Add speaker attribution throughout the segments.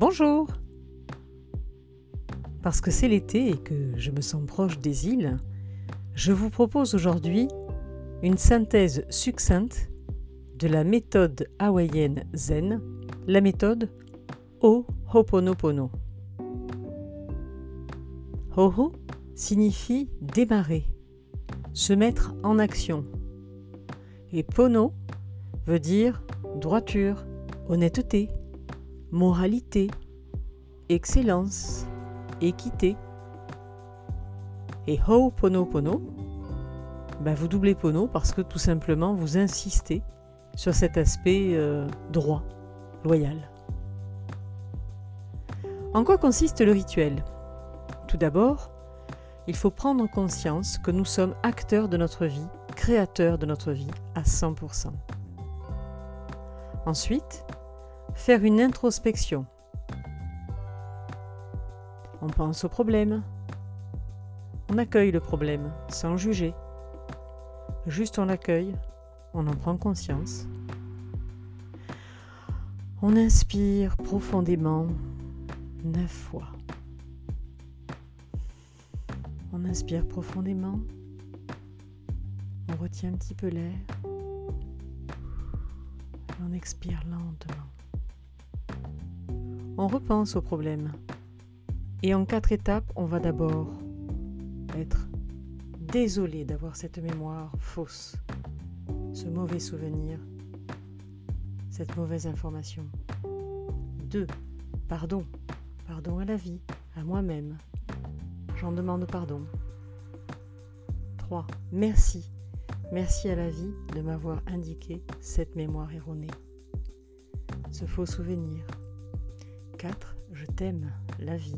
Speaker 1: Bonjour Parce que c'est l'été et que je me sens proche des îles, je vous propose aujourd'hui une synthèse succincte de la méthode hawaïenne zen, la méthode Ho'oponopono. Hoho signifie démarrer, se mettre en action. Et Pono veut dire droiture, honnêteté, moralité, excellence, équité. Et Ho'oponopono, bah vous doublez Pono parce que tout simplement vous insistez sur cet aspect euh, droit, loyal. En quoi consiste le rituel? Tout d'abord, il faut prendre conscience que nous sommes acteurs de notre vie, créateurs de notre vie à 100%. Ensuite, faire une introspection. On pense au problème. On accueille le problème sans juger. Juste on l'accueille, on en prend conscience. On inspire profondément neuf fois. On inspire profondément. On retient un petit peu l'air. On expire lentement. On repense au problème. Et en quatre étapes, on va d'abord être désolé d'avoir cette mémoire fausse, ce mauvais souvenir, cette mauvaise information. 2. Pardon. Pardon à la vie, à moi-même. J'en demande pardon. 3. Merci. Merci à la vie de m'avoir indiqué cette mémoire erronée, ce faux souvenir. 4. Je t'aime, la vie,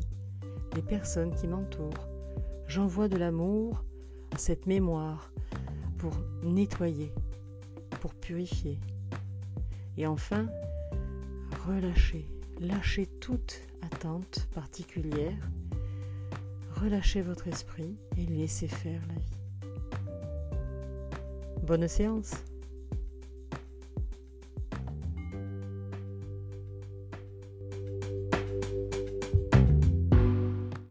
Speaker 1: les personnes qui m'entourent. J'envoie de l'amour à cette mémoire pour nettoyer, pour purifier. Et enfin, relâcher, lâcher toute attente particulière, relâchez votre esprit et laissez faire la vie. Bonne séance